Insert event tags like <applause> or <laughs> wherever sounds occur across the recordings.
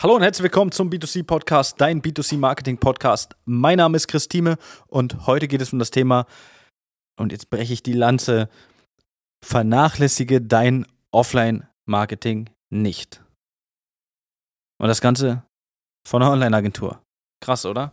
Hallo und herzlich willkommen zum B2C Podcast, dein B2C Marketing Podcast. Mein Name ist Christine und heute geht es um das Thema, und jetzt breche ich die Lanze, vernachlässige dein Offline-Marketing nicht. Und das Ganze von einer Online-Agentur. Krass, oder?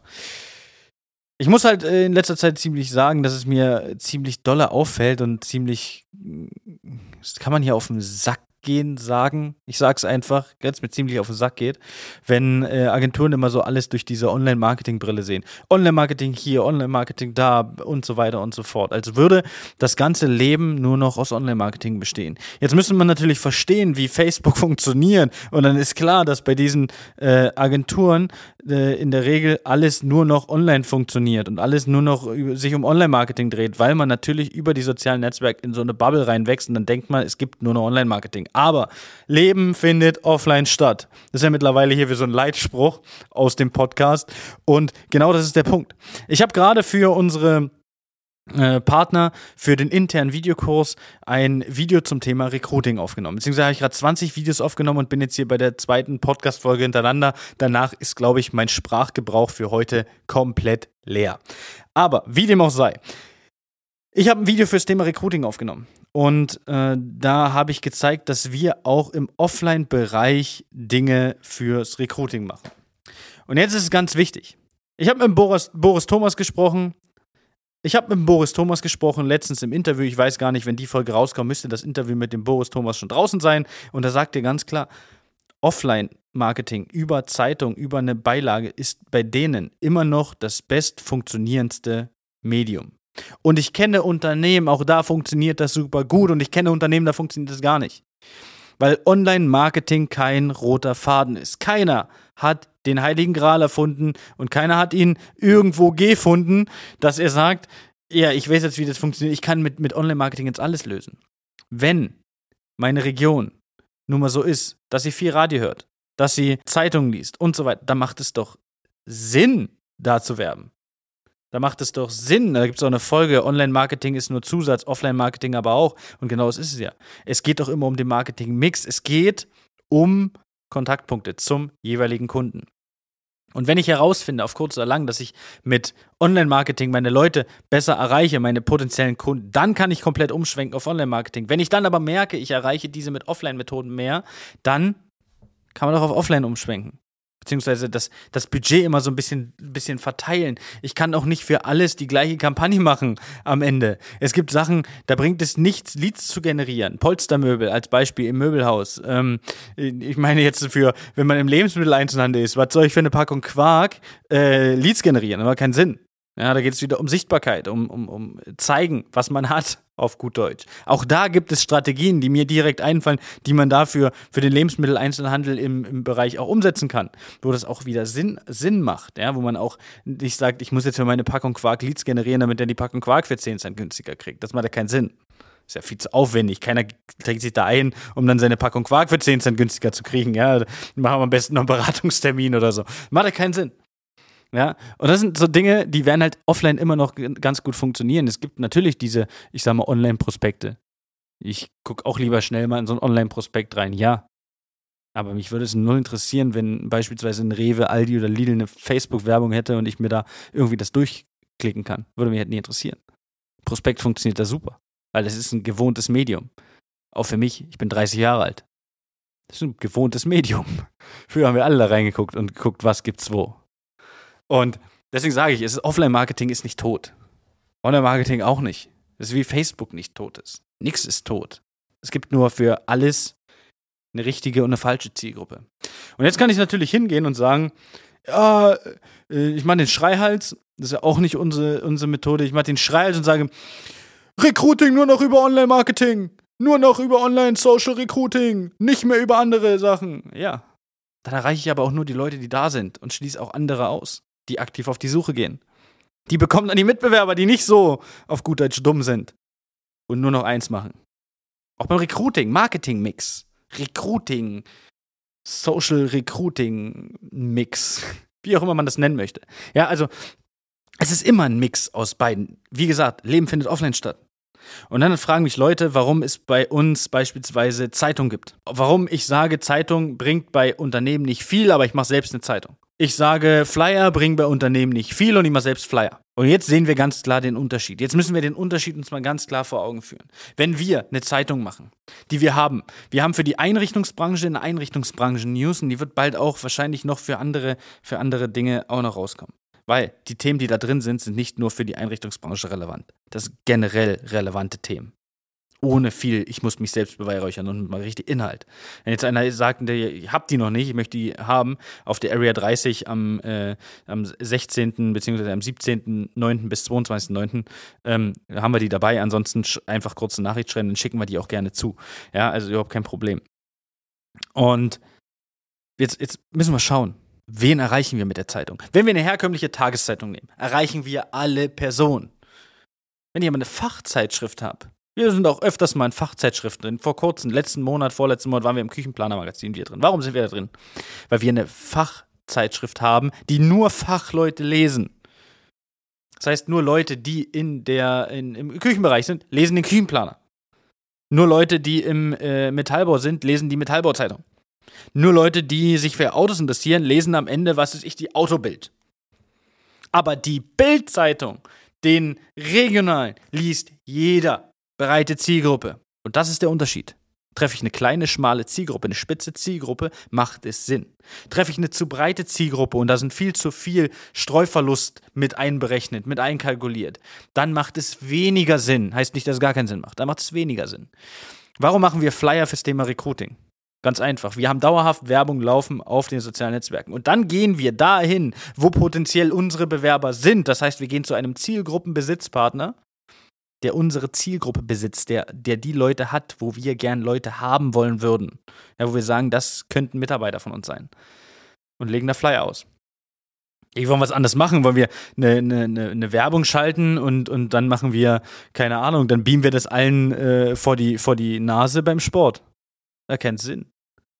Ich muss halt in letzter Zeit ziemlich sagen, dass es mir ziemlich dolle auffällt und ziemlich, das kann man hier auf den Sack gehen sagen, ich sag's einfach, ganz mir ziemlich auf den Sack geht, wenn äh, Agenturen immer so alles durch diese Online-Marketing-Brille sehen. Online-Marketing hier, Online-Marketing da und so weiter und so fort. Also würde das ganze Leben nur noch aus Online-Marketing bestehen. Jetzt müssen wir natürlich verstehen, wie Facebook <laughs> funktioniert und dann ist klar, dass bei diesen äh, Agenturen äh, in der Regel alles nur noch online funktioniert und alles nur noch sich um Online-Marketing dreht, weil man natürlich über die sozialen Netzwerke in so eine Bubble reinwächst und dann denkt man, es gibt nur noch Online-Marketing. Aber Leben findet offline statt. Das ist ja mittlerweile hier wie so ein Leitspruch aus dem Podcast. Und genau das ist der Punkt. Ich habe gerade für unsere äh, Partner für den internen Videokurs ein Video zum Thema Recruiting aufgenommen. Beziehungsweise habe ich gerade 20 Videos aufgenommen und bin jetzt hier bei der zweiten Podcast-Folge hintereinander. Danach ist, glaube ich, mein Sprachgebrauch für heute komplett leer. Aber wie dem auch sei. Ich habe ein Video fürs Thema Recruiting aufgenommen. Und äh, da habe ich gezeigt, dass wir auch im Offline-Bereich Dinge fürs Recruiting machen. Und jetzt ist es ganz wichtig. Ich habe mit Boris, Boris Thomas gesprochen. Ich habe mit Boris Thomas gesprochen, letztens im Interview. Ich weiß gar nicht, wenn die Folge rauskommt, müsste das Interview mit dem Boris Thomas schon draußen sein. Und da sagt er ganz klar, Offline-Marketing über Zeitung, über eine Beilage ist bei denen immer noch das best funktionierendste Medium. Und ich kenne Unternehmen, auch da funktioniert das super gut und ich kenne Unternehmen, da funktioniert das gar nicht. Weil Online-Marketing kein roter Faden ist. Keiner hat den Heiligen Gral erfunden und keiner hat ihn irgendwo gefunden, dass er sagt, ja, ich weiß jetzt, wie das funktioniert, ich kann mit, mit Online-Marketing jetzt alles lösen. Wenn meine Region nun mal so ist, dass sie viel Radio hört, dass sie Zeitungen liest und so weiter, dann macht es doch Sinn, da zu werben. Da macht es doch Sinn. Da gibt es auch eine Folge, Online-Marketing ist nur Zusatz, Offline-Marketing aber auch. Und genau das ist es ja. Es geht doch immer um den Marketing-Mix. Es geht um Kontaktpunkte zum jeweiligen Kunden. Und wenn ich herausfinde, auf kurz oder lang, dass ich mit Online-Marketing meine Leute besser erreiche, meine potenziellen Kunden, dann kann ich komplett umschwenken auf Online-Marketing. Wenn ich dann aber merke, ich erreiche diese mit Offline-Methoden mehr, dann kann man auch auf Offline umschwenken beziehungsweise das, das Budget immer so ein bisschen, bisschen verteilen. Ich kann auch nicht für alles die gleiche Kampagne machen am Ende. Es gibt Sachen, da bringt es nichts, Leads zu generieren. Polstermöbel als Beispiel im Möbelhaus. Ähm, ich meine jetzt für, wenn man im Lebensmitteleinzelhandel ist, was soll ich für eine Packung Quark äh, Leads generieren? Macht keinen Sinn. Ja, da geht es wieder um Sichtbarkeit, um, um, um zeigen, was man hat, auf gut Deutsch. Auch da gibt es Strategien, die mir direkt einfallen, die man dafür für den Lebensmitteleinzelhandel im, im Bereich auch umsetzen kann, wo das auch wieder Sinn, Sinn macht, ja, wo man auch nicht sagt, ich muss jetzt für meine Packung Quark Leads generieren, damit er die Packung Quark für 10 Cent günstiger kriegt. Das macht ja keinen Sinn. Ist ja viel zu aufwendig. Keiner trägt sich da ein, um dann seine Packung Quark für 10 Cent günstiger zu kriegen. Ja, machen wir am besten noch einen Beratungstermin oder so. Macht ja keinen Sinn. Ja, und das sind so Dinge, die werden halt offline immer noch ganz gut funktionieren. Es gibt natürlich diese, ich sag mal, Online-Prospekte. Ich gucke auch lieber schnell mal in so ein Online-Prospekt rein, ja. Aber mich würde es null interessieren, wenn beispielsweise ein Rewe, Aldi oder Lidl eine Facebook-Werbung hätte und ich mir da irgendwie das durchklicken kann. Würde mich halt nie interessieren. Prospekt funktioniert da super, weil es ist ein gewohntes Medium. Auch für mich, ich bin 30 Jahre alt. Das ist ein gewohntes Medium. <laughs> Früher haben wir alle da reingeguckt und geguckt, was gibt's wo. Und deswegen sage ich, Offline-Marketing ist nicht tot. Online-Marketing auch nicht. Das ist wie Facebook nicht tot ist. Nichts ist tot. Es gibt nur für alles eine richtige und eine falsche Zielgruppe. Und jetzt kann ich natürlich hingehen und sagen, ja, äh, ich mache den Schreihals, das ist ja auch nicht unsere, unsere Methode. Ich mache den Schreihals und sage, Recruiting nur noch über Online-Marketing, nur noch über Online-Social-Recruiting, nicht mehr über andere Sachen. Ja, dann erreiche ich aber auch nur die Leute, die da sind und schließe auch andere aus die aktiv auf die Suche gehen. Die bekommen dann die Mitbewerber, die nicht so auf gut Deutsch dumm sind und nur noch eins machen. Auch beim Recruiting, Marketing-Mix, Recruiting, Social Recruiting Mix, <laughs> wie auch immer man das nennen möchte. Ja, also es ist immer ein Mix aus beiden. Wie gesagt, Leben findet offline statt. Und dann fragen mich Leute, warum es bei uns beispielsweise Zeitung gibt. Warum ich sage, Zeitung bringt bei Unternehmen nicht viel, aber ich mache selbst eine Zeitung. Ich sage, Flyer bringen bei Unternehmen nicht viel und mache selbst Flyer. Und jetzt sehen wir ganz klar den Unterschied. Jetzt müssen wir den Unterschied uns mal ganz klar vor Augen führen. Wenn wir eine Zeitung machen, die wir haben, wir haben für die Einrichtungsbranche eine Einrichtungsbranchen-News und die wird bald auch wahrscheinlich noch für andere, für andere Dinge auch noch rauskommen. Weil die Themen, die da drin sind, sind nicht nur für die Einrichtungsbranche relevant. Das sind generell relevante Themen ohne viel, ich muss mich selbst beweihräuchern und mal richtig Inhalt. Wenn jetzt einer sagt, ihr habt die noch nicht, ich möchte die haben, auf der Area 30 am, äh, am 16. bzw. am 17.9. bis 22.9. Ähm, haben wir die dabei. Ansonsten einfach kurze Nachricht schreiben, dann schicken wir die auch gerne zu. Ja, also überhaupt kein Problem. Und jetzt, jetzt müssen wir schauen. Wen erreichen wir mit der Zeitung? Wenn wir eine herkömmliche Tageszeitung nehmen, erreichen wir alle Personen. Wenn ich aber eine Fachzeitschrift habe, wir sind auch öfters mal in Fachzeitschriften drin. Vor kurzem, letzten Monat, vorletzten Monat waren wir im Küchenplaner-Magazin wieder drin. Warum sind wir da drin? Weil wir eine Fachzeitschrift haben, die nur Fachleute lesen. Das heißt, nur Leute, die in der, in, im Küchenbereich sind, lesen den Küchenplaner. Nur Leute, die im äh, Metallbau sind, lesen die Metallbauzeitung. Nur Leute, die sich für Autos interessieren, lesen am Ende, was ist ich, die Autobild. Aber die Bildzeitung, den regionalen, liest jeder breite Zielgruppe. Und das ist der Unterschied. Treffe ich eine kleine, schmale Zielgruppe, eine spitze Zielgruppe, macht es Sinn. Treffe ich eine zu breite Zielgruppe und da sind viel zu viel Streuverlust mit einberechnet, mit einkalkuliert, dann macht es weniger Sinn. Heißt nicht, dass es gar keinen Sinn macht, dann macht es weniger Sinn. Warum machen wir Flyer fürs Thema Recruiting? Ganz einfach. Wir haben dauerhaft Werbung laufen auf den sozialen Netzwerken. Und dann gehen wir dahin, wo potenziell unsere Bewerber sind. Das heißt, wir gehen zu einem Zielgruppenbesitzpartner der unsere Zielgruppe besitzt, der, der die Leute hat, wo wir gern Leute haben wollen würden. Ja, wo wir sagen, das könnten Mitarbeiter von uns sein. Und legen da Flyer aus. Ich wollen was anderes machen, wollen wir eine, eine, eine, Werbung schalten und, und dann machen wir, keine Ahnung, dann beamen wir das allen äh, vor, die, vor die Nase beim Sport. Da keinen Sinn.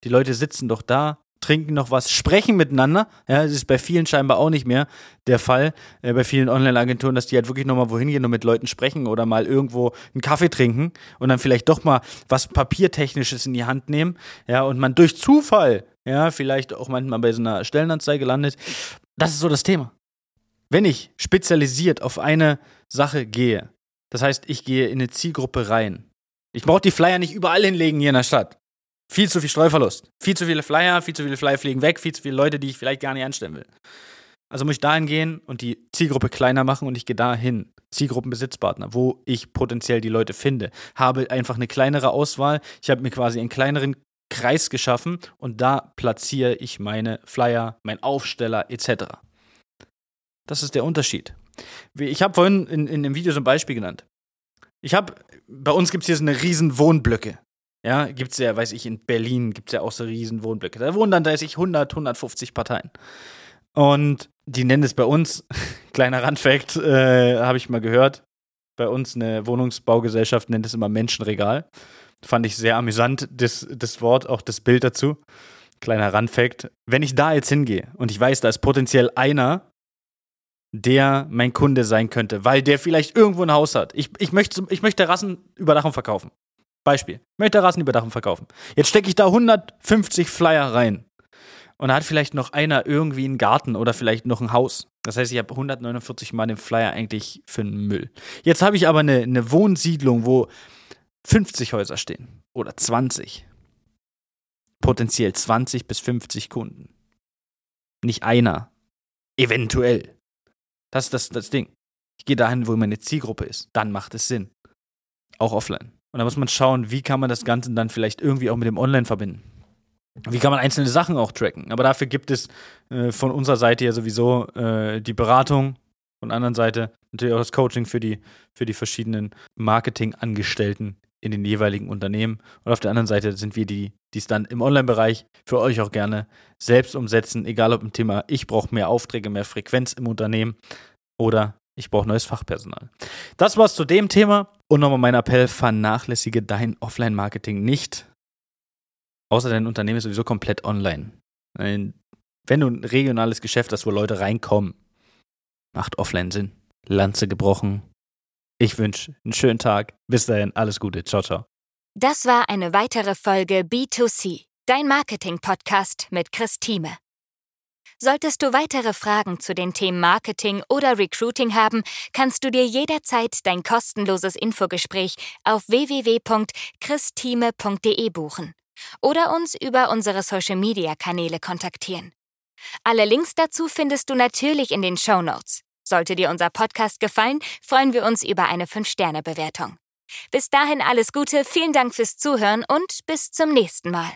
Die Leute sitzen doch da, trinken noch was, sprechen miteinander. Ja, das ist bei vielen scheinbar auch nicht mehr der Fall, äh, bei vielen Online-Agenturen, dass die halt wirklich nochmal wohin gehen und mit Leuten sprechen oder mal irgendwo einen Kaffee trinken und dann vielleicht doch mal was Papiertechnisches in die Hand nehmen. Ja, und man durch Zufall, ja, vielleicht auch manchmal bei so einer Stellenanzeige landet. Das ist so das Thema. Wenn ich spezialisiert auf eine Sache gehe, das heißt, ich gehe in eine Zielgruppe rein. Ich brauche die Flyer nicht überall hinlegen hier in der Stadt. Viel zu viel Streuverlust. Viel zu viele Flyer, viel zu viele Flyer fliegen weg, viel zu viele Leute, die ich vielleicht gar nicht anstellen will. Also muss ich dahin gehen und die Zielgruppe kleiner machen und ich gehe dahin. Zielgruppenbesitzpartner, wo ich potenziell die Leute finde. Habe einfach eine kleinere Auswahl. Ich habe mir quasi einen kleineren Kreis geschaffen und da platziere ich meine Flyer, mein Aufsteller etc. Das ist der Unterschied. Ich habe vorhin in, in dem Video so ein Beispiel genannt. Ich habe, bei uns gibt es hier so eine riesen Wohnblöcke. Ja, gibt es ja, weiß ich, in Berlin gibt es ja auch so riesen Wohnblöcke. Da wohnen dann, da weiß ich, 100, 150 Parteien. Und die nennen es bei uns, <laughs> kleiner Randfact, äh, habe ich mal gehört, bei uns eine Wohnungsbaugesellschaft nennt es immer Menschenregal. Fand ich sehr amüsant, das, das Wort, auch das Bild dazu. Kleiner Randfact. Wenn ich da jetzt hingehe und ich weiß, da ist potenziell einer, der mein Kunde sein könnte, weil der vielleicht irgendwo ein Haus hat. Ich, ich, möchte, ich möchte Terrassenüberdachung verkaufen. Beispiel. Möchte Terrassenüberdachung verkaufen. Jetzt stecke ich da 150 Flyer rein. Und da hat vielleicht noch einer irgendwie einen Garten oder vielleicht noch ein Haus. Das heißt, ich habe 149 Mal den Flyer eigentlich für den Müll. Jetzt habe ich aber eine, eine Wohnsiedlung, wo 50 Häuser stehen. Oder 20. Potenziell 20 bis 50 Kunden. Nicht einer. Eventuell. Das ist das, das Ding. Ich gehe dahin, wo meine Zielgruppe ist. Dann macht es Sinn. Auch offline. Und da muss man schauen, wie kann man das Ganze dann vielleicht irgendwie auch mit dem Online verbinden. Wie kann man einzelne Sachen auch tracken? Aber dafür gibt es äh, von unserer Seite ja sowieso äh, die Beratung, von der anderen Seite natürlich auch das Coaching für die, für die verschiedenen Marketingangestellten in den jeweiligen Unternehmen. Und auf der anderen Seite sind wir die, die es dann im Online-Bereich für euch auch gerne selbst umsetzen, egal ob im Thema, ich brauche mehr Aufträge, mehr Frequenz im Unternehmen oder ich brauche neues Fachpersonal. Das war's zu dem Thema. Und nochmal mein Appell, vernachlässige dein Offline-Marketing nicht. Außer dein Unternehmen ist sowieso komplett online. Wenn du ein regionales Geschäft hast, wo Leute reinkommen, macht Offline Sinn. Lanze gebrochen. Ich wünsche einen schönen Tag. Bis dahin, alles Gute. Ciao, ciao. Das war eine weitere Folge B2C, dein Marketing-Podcast mit Chris Thieme. Solltest du weitere Fragen zu den Themen Marketing oder Recruiting haben, kannst du dir jederzeit dein kostenloses Infogespräch auf www.christime.de buchen oder uns über unsere Social-Media-Kanäle kontaktieren. Alle Links dazu findest du natürlich in den Show Notes. Sollte dir unser Podcast gefallen, freuen wir uns über eine 5-Sterne-Bewertung. Bis dahin alles Gute, vielen Dank fürs Zuhören und bis zum nächsten Mal.